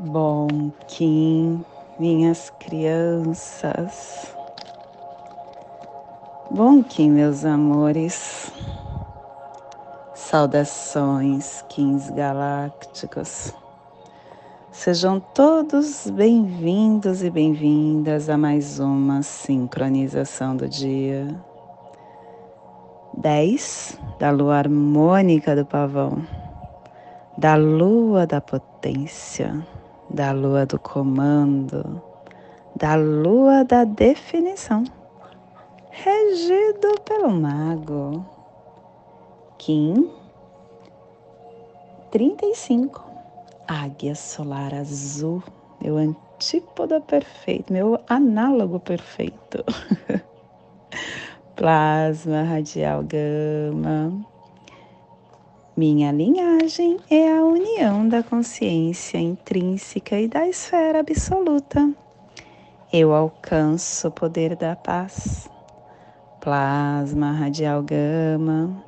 Bom Kim, minhas crianças. Bom Kim, meus amores. Saudações, Kins galácticos. Sejam todos bem-vindos e bem-vindas a mais uma sincronização do dia. 10 da lua harmônica do pavão, da lua da potência da lua do comando, da lua da definição, regido pelo mago. Kim 35, águia solar azul, meu antípoda perfeito, meu análogo perfeito. Plasma radial gama minha linhagem é a união da consciência intrínseca e da esfera absoluta. Eu alcanço o poder da paz. Plasma radial gama.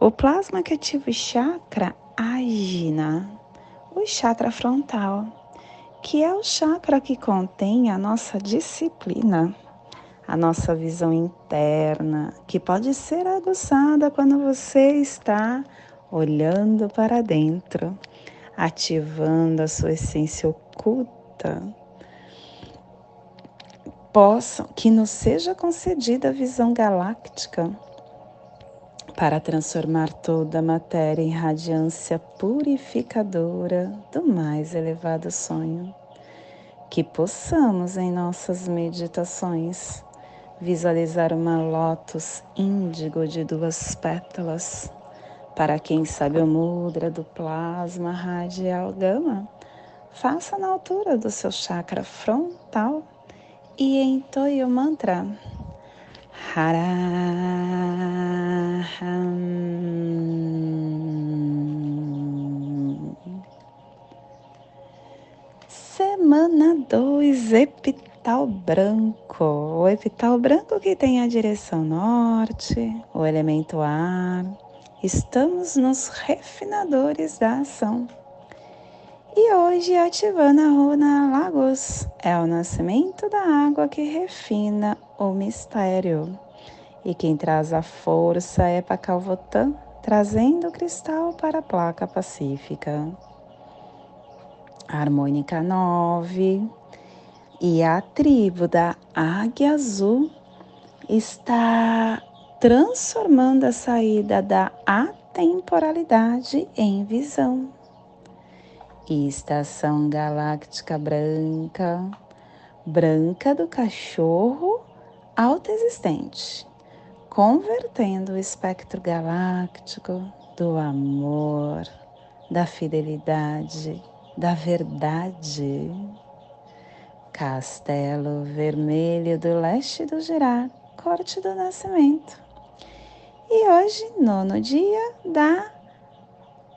O plasma que ativa o chakra agina, o chakra frontal, que é o chakra que contém a nossa disciplina, a nossa visão interna, que pode ser aguçada quando você está olhando para dentro, ativando a sua essência oculta, possam que nos seja concedida a visão galáctica para transformar toda a matéria em radiância purificadora do mais elevado sonho. Que possamos em nossas meditações visualizar uma lótus índigo de duas pétalas para quem sabe o mudra do plasma radial gama, faça na altura do seu chakra frontal e entoie o mantra Haraham. Semana 2, epital branco. O epital branco que tem a direção norte, o elemento ar Estamos nos refinadores da ação. E hoje a Runa Lagos é o nascimento da água que refina o mistério. E quem traz a força é Pacalvotan, trazendo o cristal para a placa pacífica. harmônica 9 e a tribo da Águia Azul está transformando a saída da atemporalidade em visão. Estação galáctica branca, branca do cachorro autoexistente, convertendo o espectro galáctico do amor, da fidelidade, da verdade. Castelo Vermelho do Leste do Girar, Corte do Nascimento e hoje, nono dia da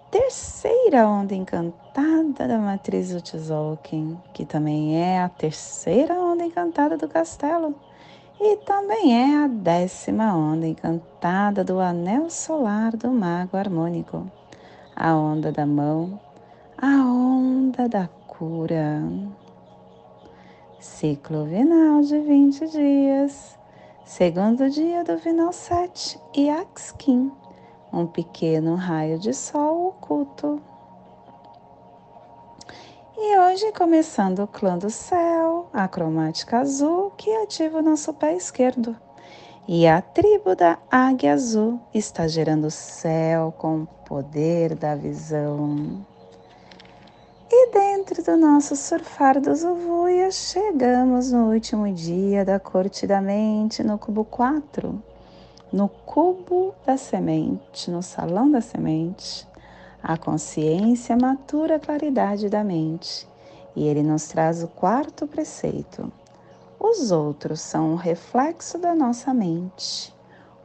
terceira onda encantada da matriz Utzolk'in, que também é a terceira onda encantada do castelo. E também é a décima onda encantada do anel solar do mago harmônico, a onda da mão, a onda da cura. Ciclo vinal de 20 dias Segundo dia do Vinal 7 e Axkin, um pequeno raio de sol oculto. E hoje começando o clã do céu, a cromática azul que ativa o nosso pé esquerdo. E a tribo da águia azul está gerando o céu com o poder da visão. Dentro do nosso surfar dos Uvuia, chegamos no último dia da corte da mente, no cubo 4, no cubo da semente, no salão da semente. A consciência matura a claridade da mente e ele nos traz o quarto preceito. Os outros são um reflexo da nossa mente.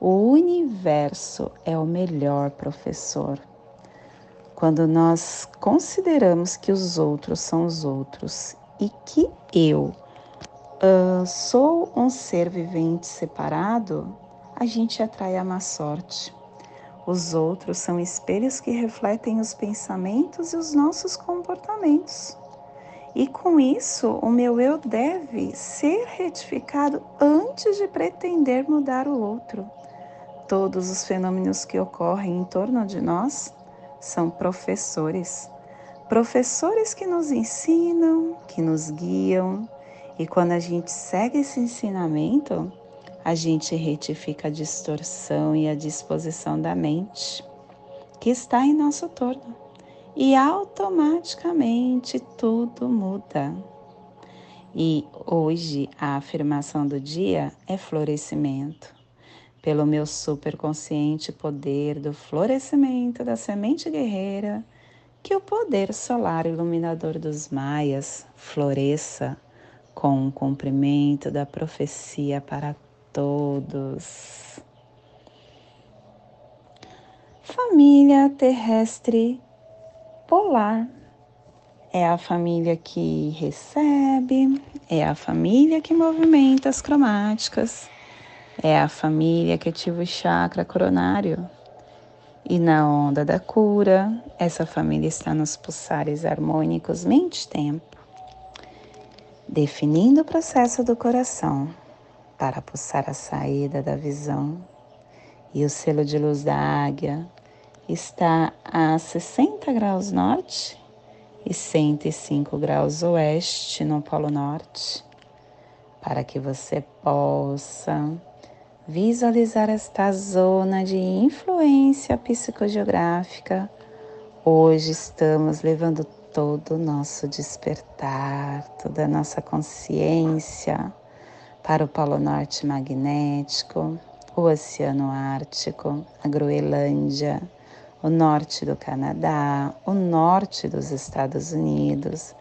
O universo é o melhor professor. Quando nós consideramos que os outros são os outros e que eu uh, sou um ser vivente separado, a gente atrai a má sorte. Os outros são espelhos que refletem os pensamentos e os nossos comportamentos. E com isso, o meu eu deve ser retificado antes de pretender mudar o outro. Todos os fenômenos que ocorrem em torno de nós são professores. Professores que nos ensinam, que nos guiam, e quando a gente segue esse ensinamento, a gente retifica a distorção e a disposição da mente que está em nosso torno e automaticamente tudo muda. E hoje a afirmação do dia é florescimento. Pelo meu superconsciente poder do florescimento da semente guerreira, que o poder solar iluminador dos maias floresça com o cumprimento da profecia para todos. Família terrestre polar. É a família que recebe, é a família que movimenta as cromáticas, é a família que ativa o chakra coronário. E na onda da cura, essa família está nos pulsares harmônicos mente-tempo, definindo o processo do coração para pulsar a saída da visão. E o selo de luz da águia está a 60 graus norte e 105 graus oeste no Polo Norte, para que você possa visualizar esta zona de influência psicogeográfica. Hoje estamos levando todo o nosso despertar, toda a nossa consciência para o Polo Norte magnético, o Oceano Ártico, a Groenlândia, o norte do Canadá, o norte dos Estados Unidos,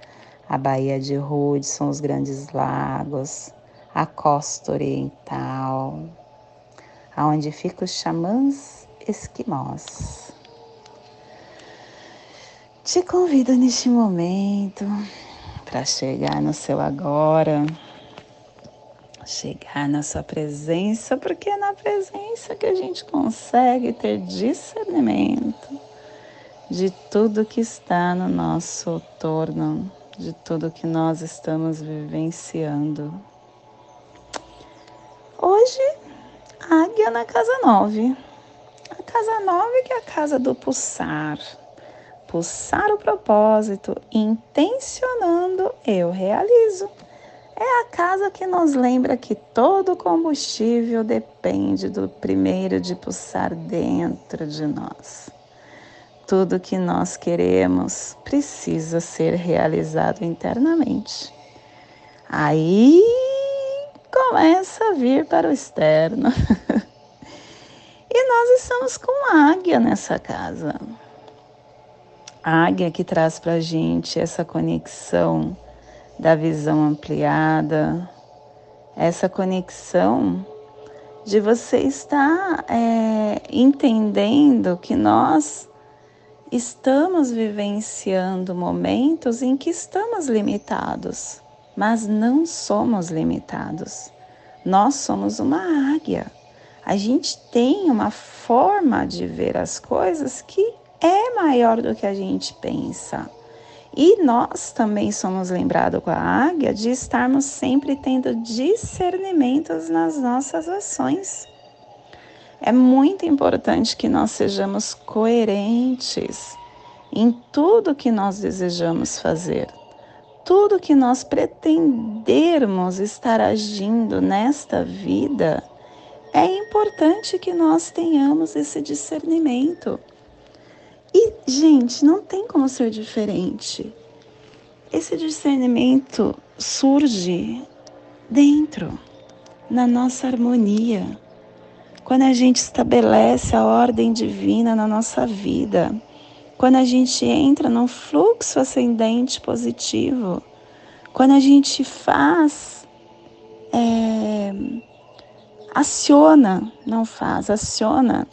a Baía de Hudson, os Grandes Lagos, a costa oriental, aonde ficam os xamãs esquimós. Te convido neste momento para chegar no seu agora chegar na sua presença, porque é na presença que a gente consegue ter discernimento de tudo que está no nosso torno, de tudo que nós estamos vivenciando. Hoje, águia na casa 9. A casa 9 que é a casa do pulsar. Pulsar o propósito, intencionando, eu realizo. É a casa que nos lembra que todo combustível depende do primeiro de pulsar dentro de nós. Tudo que nós queremos precisa ser realizado internamente. Aí começa a vir para o externo. nós estamos com águia nessa casa. A águia que traz para a gente essa conexão da visão ampliada, essa conexão de você estar é, entendendo que nós estamos vivenciando momentos em que estamos limitados, mas não somos limitados. Nós somos uma águia. A gente tem uma forma de ver as coisas que é maior do que a gente pensa. E nós também somos lembrados com a águia de estarmos sempre tendo discernimentos nas nossas ações. É muito importante que nós sejamos coerentes em tudo que nós desejamos fazer. Tudo que nós pretendermos estar agindo nesta vida, é importante que nós tenhamos esse discernimento e, gente, não tem como ser diferente. Esse discernimento surge dentro, na nossa harmonia. Quando a gente estabelece a ordem divina na nossa vida, quando a gente entra num fluxo ascendente positivo, quando a gente faz, é, aciona, não faz, aciona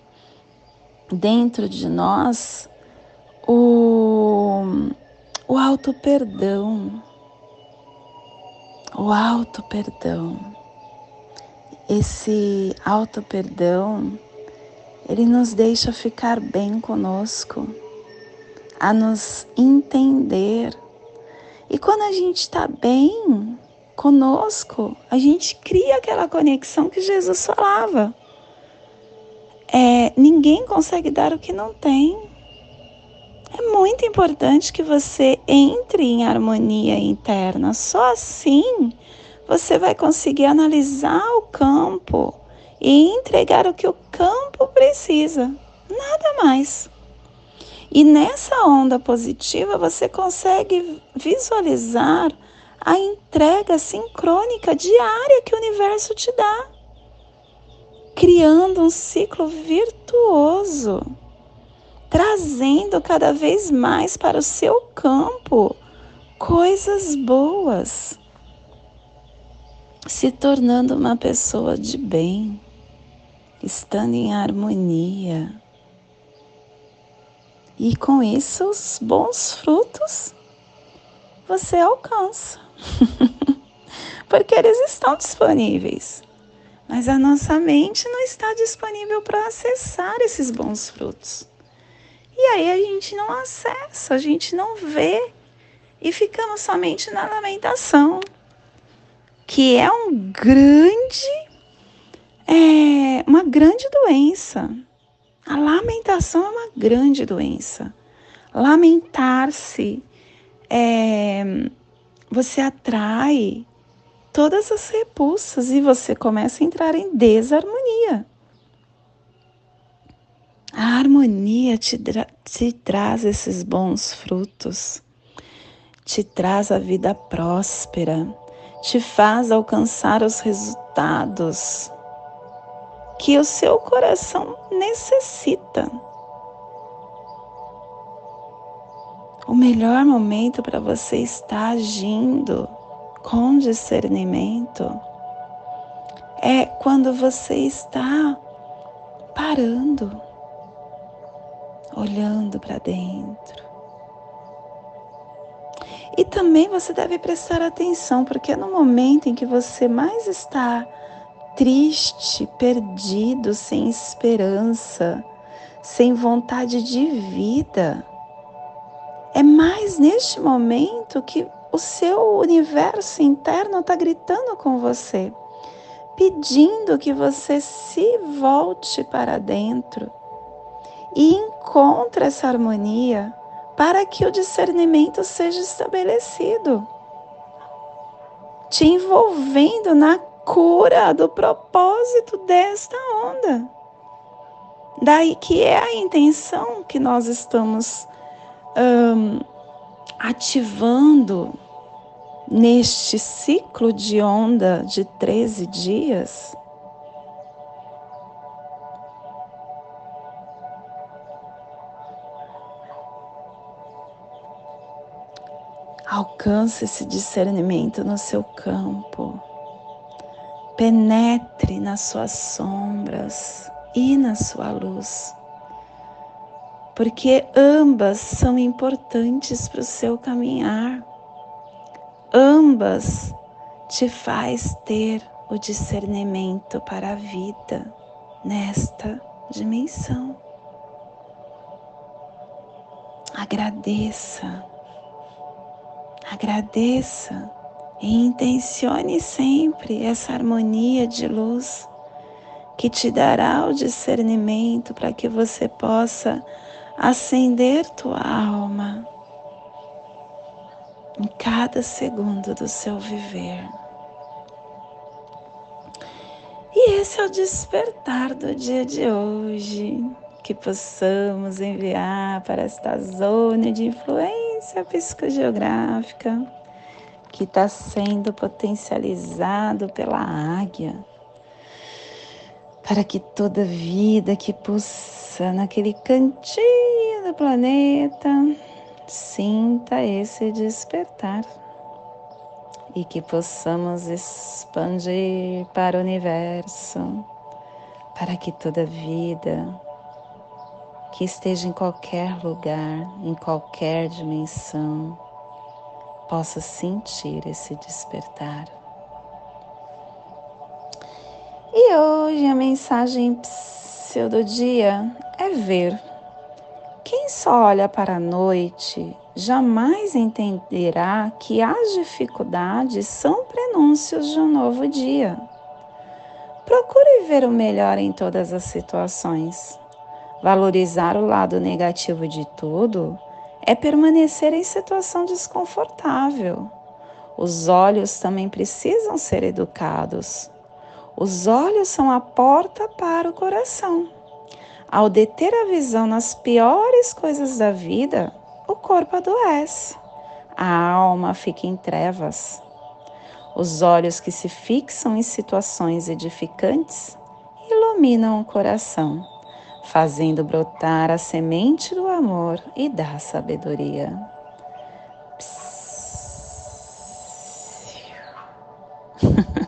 dentro de nós o, o auto perdão. O auto perdão. Esse auto perdão, ele nos deixa ficar bem conosco, a nos entender. E quando a gente está bem conosco, a gente cria aquela conexão que Jesus falava. É, ninguém consegue dar o que não tem. É muito importante que você entre em harmonia interna. Só assim você vai conseguir analisar o campo e entregar o que o campo precisa. Nada mais. E nessa onda positiva você consegue visualizar a entrega sincrônica diária que o universo te dá, criando um ciclo virtuoso, trazendo cada vez mais para o seu campo coisas boas, se tornando uma pessoa de bem, estando em harmonia e com isso, os bons frutos você alcança. Porque eles estão disponíveis. Mas a nossa mente não está disponível para acessar esses bons frutos. E aí a gente não acessa, a gente não vê e ficamos somente na lamentação, que é um grande, é, uma grande doença. A lamentação é uma grande doença. Lamentar-se, é, você atrai todas as repulsas e você começa a entrar em desarmonia. A harmonia te, te traz esses bons frutos, te traz a vida próspera, te faz alcançar os resultados que o seu coração necessita. O melhor momento para você estar agindo com discernimento é quando você está parando, olhando para dentro. E também você deve prestar atenção, porque é no momento em que você mais está triste, perdido, sem esperança, sem vontade de vida. É mais neste momento que o seu universo interno está gritando com você, pedindo que você se volte para dentro e encontre essa harmonia para que o discernimento seja estabelecido, te envolvendo na cura do propósito desta onda. Daí que é a intenção que nós estamos ativando neste ciclo de onda de 13 dias. Alcance esse discernimento no seu campo penetre nas suas sombras e na sua luz, porque ambas são importantes para o seu caminhar. Ambas te faz ter o discernimento para a vida nesta dimensão. Agradeça, agradeça e intencione sempre essa harmonia de luz que te dará o discernimento para que você possa acender tua alma em cada segundo do seu viver. E esse é o despertar do dia de hoje, que possamos enviar para esta zona de influência psicogeográfica que está sendo potencializado pela águia, para que toda vida que pulsa naquele cantinho do planeta sinta esse despertar e que possamos expandir para o universo, para que toda vida que esteja em qualquer lugar, em qualquer dimensão, possa sentir esse despertar. E hoje a mensagem do dia é ver quem só olha para a noite jamais entenderá que as dificuldades são prenúncios de um novo dia. Procure ver o melhor em todas as situações. Valorizar o lado negativo de tudo é permanecer em situação desconfortável. Os olhos também precisam ser educados. Os olhos são a porta para o coração. Ao deter a visão nas piores coisas da vida, o corpo adoece, a alma fica em trevas. Os olhos que se fixam em situações edificantes iluminam o coração, fazendo brotar a semente do amor e da sabedoria. e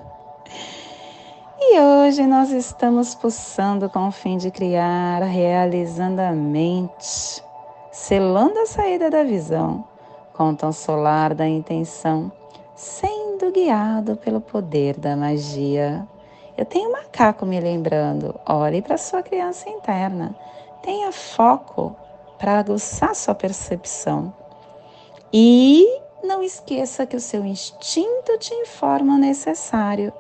hoje nós estamos pulsando com o fim de criar, realizando a mente selando a saída da visão, com o tom solar da intenção, sendo guiado pelo poder da magia. Eu tenho um macaco me lembrando, olhe para sua criança interna, tenha foco para aguçar sua percepção. E não esqueça que o seu instinto te informa o necessário,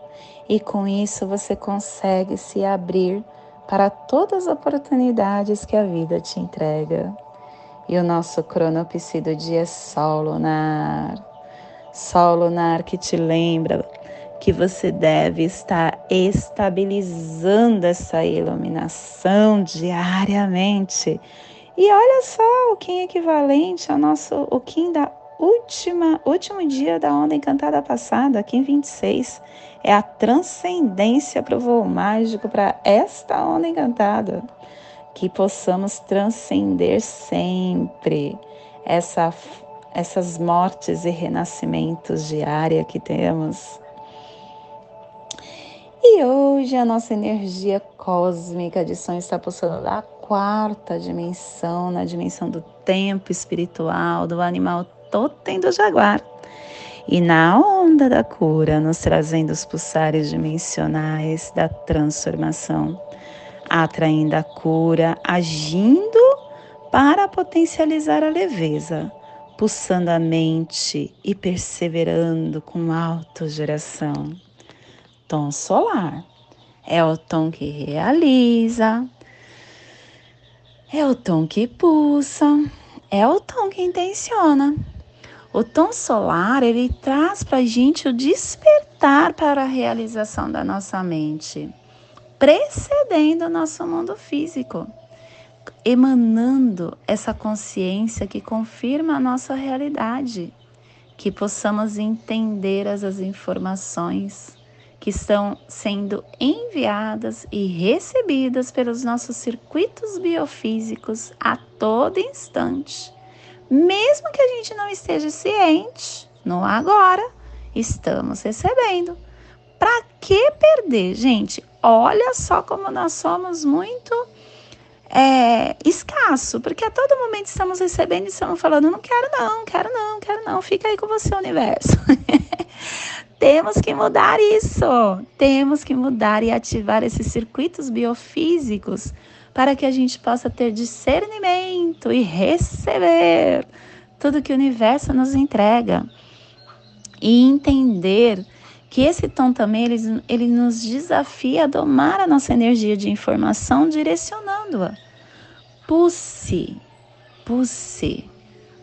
e com isso você consegue se abrir para todas as oportunidades que a vida te entrega. E o nosso cronopsi do dia é Sol lunar. Sol lunar que te lembra que você deve estar estabilizando essa iluminação diariamente. E olha só o Kim equivalente ao nosso o Kim da última último dia da onda encantada passada, Kim 26, é a transcendência para o voo mágico para esta onda encantada que possamos transcender sempre essa, essas mortes e renascimentos diários que temos. E hoje a nossa energia cósmica de som está pulsando da quarta dimensão, na dimensão do tempo espiritual, do animal totem do jaguar. E na onda da cura, nos trazendo os pulsares dimensionais da transformação atraindo a cura, agindo para potencializar a leveza, pulsando a mente e perseverando com autogeração. Tom solar é o tom que realiza, é o tom que pulsa, é o tom que intenciona. O tom solar ele traz para a gente o despertar para a realização da nossa mente precedendo o nosso mundo físico, emanando essa consciência que confirma a nossa realidade, que possamos entender as, as informações que estão sendo enviadas e recebidas pelos nossos circuitos biofísicos a todo instante. Mesmo que a gente não esteja ciente, no agora, estamos recebendo. Para que perder, gente? olha só como nós somos muito é, escasso, porque a todo momento estamos recebendo e estamos falando, não quero não, quero não, quero não, fica aí com você, universo. temos que mudar isso, temos que mudar e ativar esses circuitos biofísicos para que a gente possa ter discernimento e receber tudo que o universo nos entrega e entender que esse tom também ele, ele nos desafia a domar a nossa energia de informação, direcionando-a. Pulse, pulse,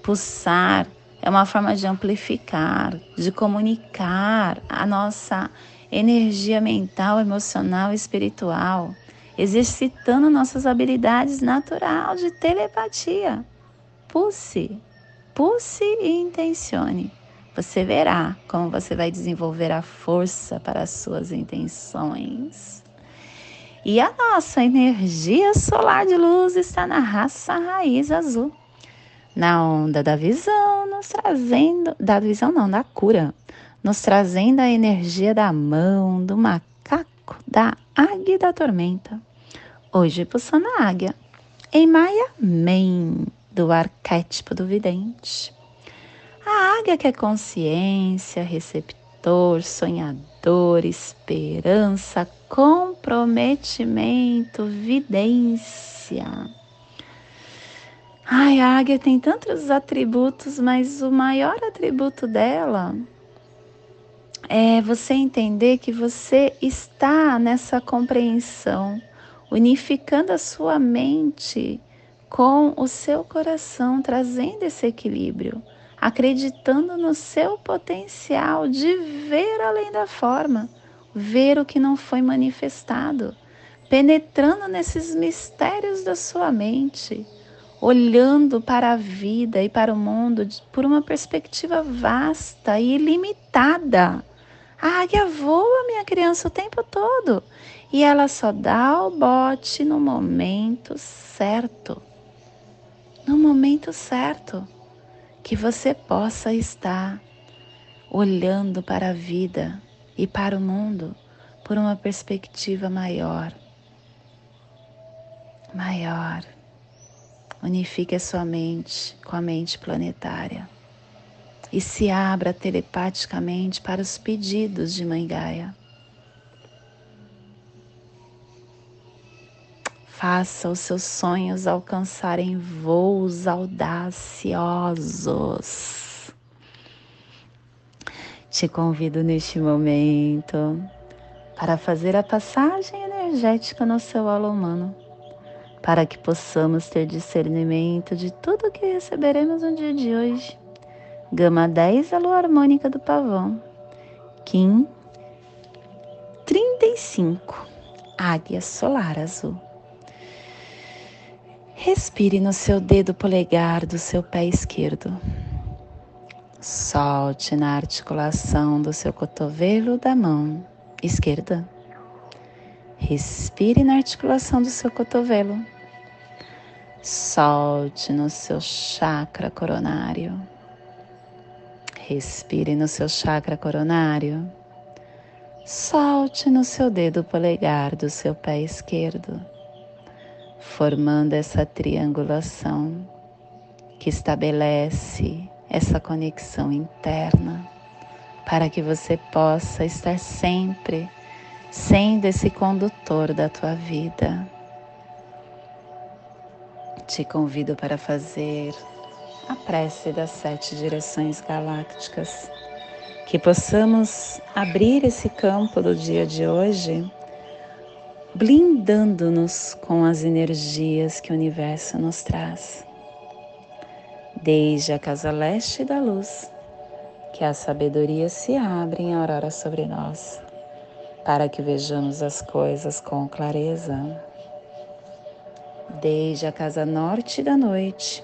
pulsar é uma forma de amplificar, de comunicar a nossa energia mental, emocional e espiritual, exercitando nossas habilidades naturais de telepatia. Pulse, pulse e intencione. Você verá como você vai desenvolver a força para as suas intenções. E a nossa energia solar de luz está na raça raiz azul, na onda da visão, nos trazendo, da visão não, da cura, nos trazendo a energia da mão, do macaco, da águia da tormenta. Hoje pulsando a águia, em Maia Men, do arquétipo do vidente. A águia que é consciência, receptor, sonhador, esperança, comprometimento, vidência. Ai, a águia tem tantos atributos, mas o maior atributo dela é você entender que você está nessa compreensão, unificando a sua mente com o seu coração, trazendo esse equilíbrio, acreditando no seu potencial de ver além da forma, ver o que não foi manifestado, penetrando nesses mistérios da sua mente, olhando para a vida e para o mundo por uma perspectiva vasta e ilimitada a águia voa, minha criança, o tempo todo. E ela só dá o bote no momento certo. No momento certo. Que você possa estar olhando para a vida e para o mundo por uma perspectiva maior. Maior. Unifique a sua mente com a mente planetária e se abra telepaticamente para os pedidos de Mãe Gaia. Faça os seus sonhos alcançarem voos audaciosos. Te convido neste momento para fazer a passagem energética no seu alô humano, para que possamos ter discernimento de tudo o que receberemos no dia de hoje Gama 10, a lua harmônica do pavão. Kim 35, águia solar azul. Respire no seu dedo polegar do seu pé esquerdo. Solte na articulação do seu cotovelo da mão esquerda. Respire na articulação do seu cotovelo. Solte no seu chakra coronário. Respire no seu chakra coronário. Solte no seu dedo polegar do seu pé esquerdo, formando essa triangulação que estabelece essa conexão interna para que você possa estar sempre sendo esse condutor da tua vida. Te convido para fazer a prece das sete direções galácticas, que possamos abrir esse campo do dia de hoje, blindando-nos com as energias que o universo nos traz. Desde a casa leste da luz, que a sabedoria se abre em aurora sobre nós, para que vejamos as coisas com clareza. Desde a casa norte da noite,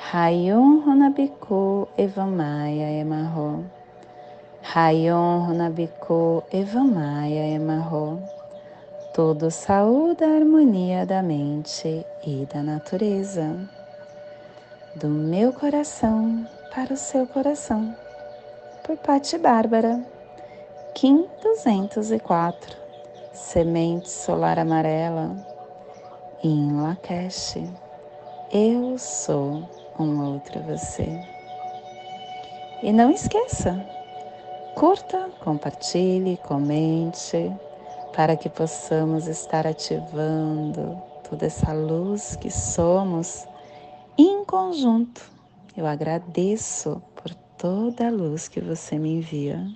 Rayon Runabiku Evamaya Emarro. Rayon Runabiku Evamaya Emarro. Todo saúde harmonia da mente e da natureza. Do meu coração para o seu coração. Por Pati Bárbara. Kim 204. Semente solar amarela. Em Lakesh. Eu sou um outro você. E não esqueça, Curta, compartilhe, comente, para que possamos estar ativando toda essa luz que somos em conjunto. Eu agradeço por toda a luz que você me envia.